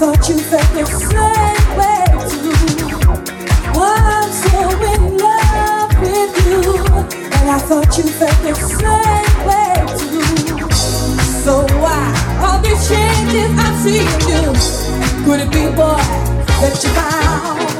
thought you felt the same way too. I'm so in love with you, and I thought you felt the same way too. So why all these changes I'm seeing you? Could it be, boy, that you found?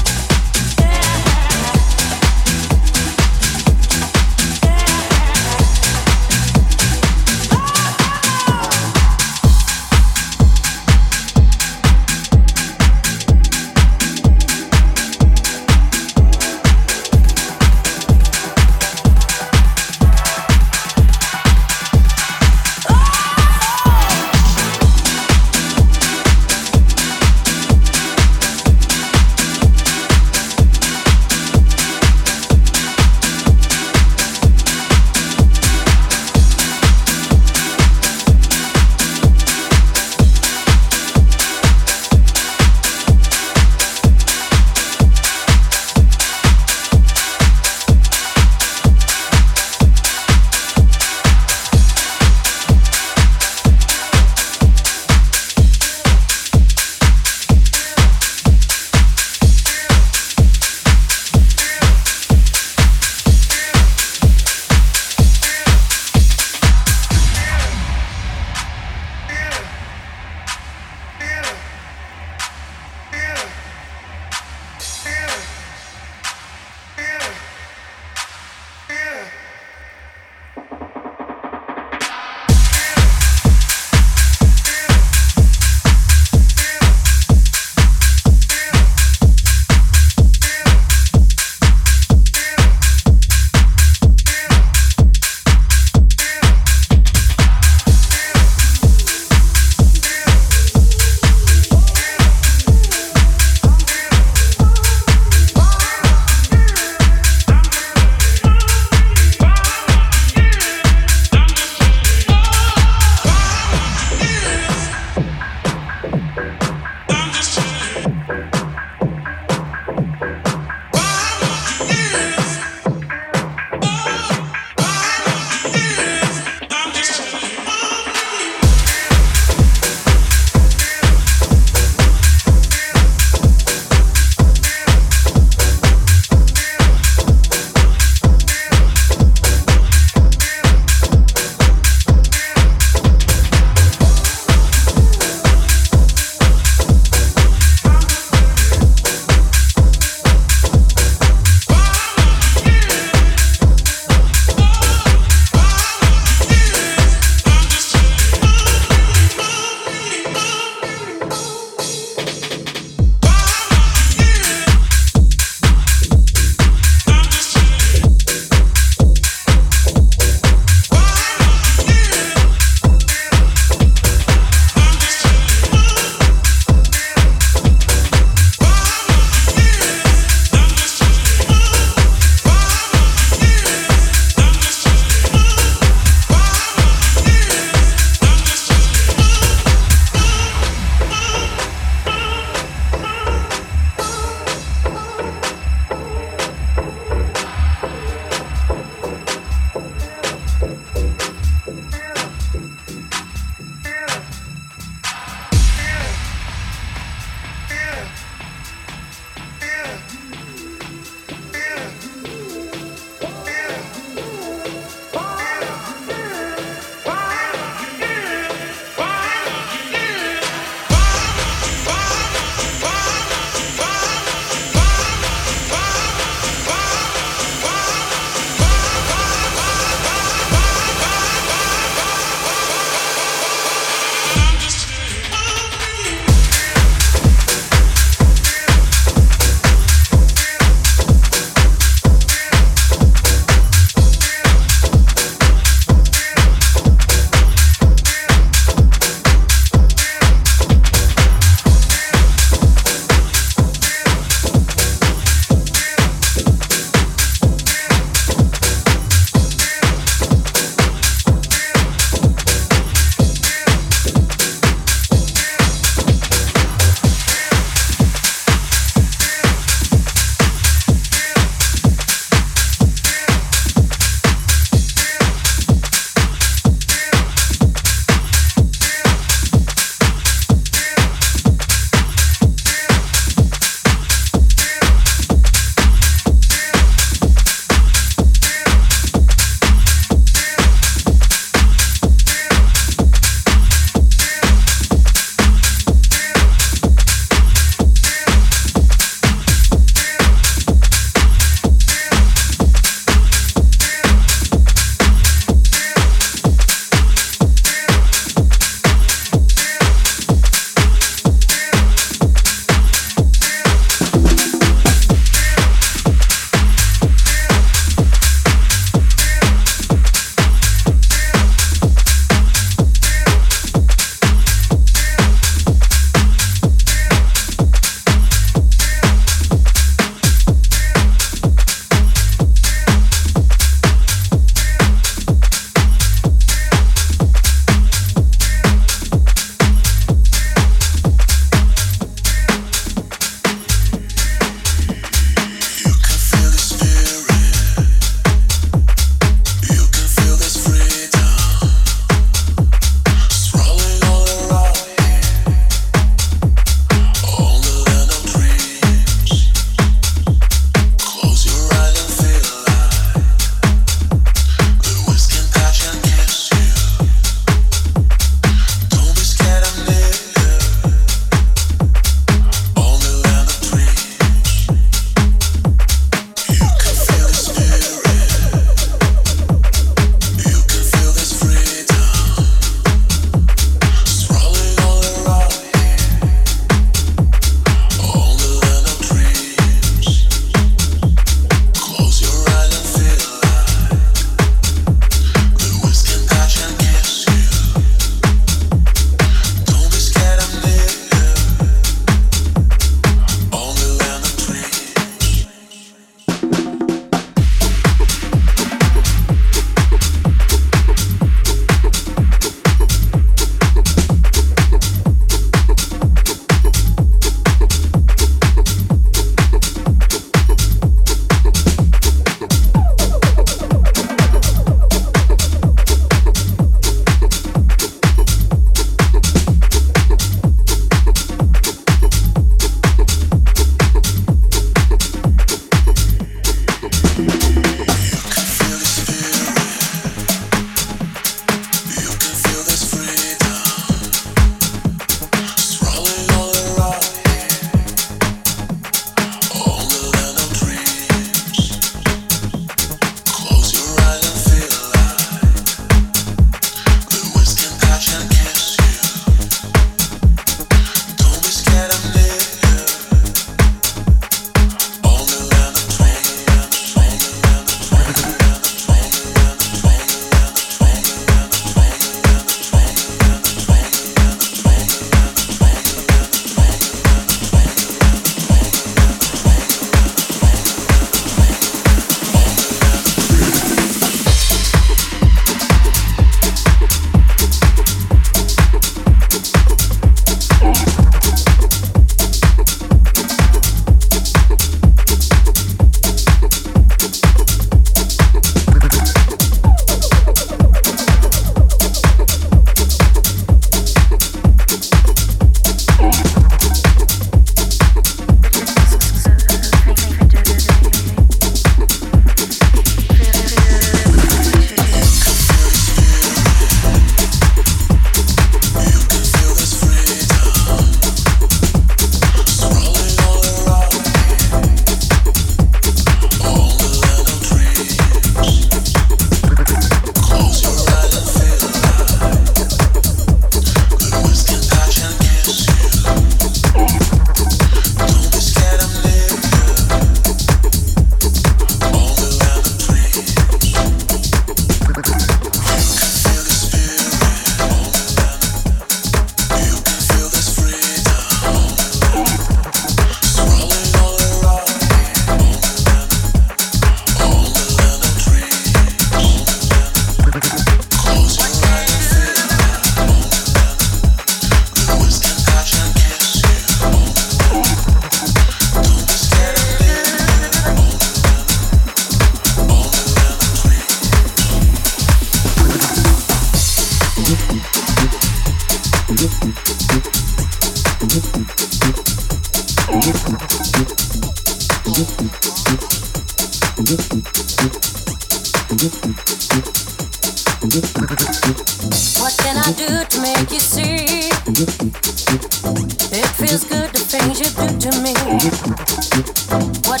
What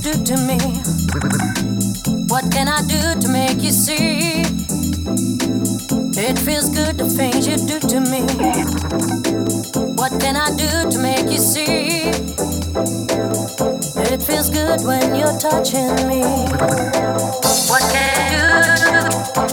do to me. What can I do to make you see? It feels good the things you do to me. What can I do to make you see? It feels good when you're touching me. What can I do?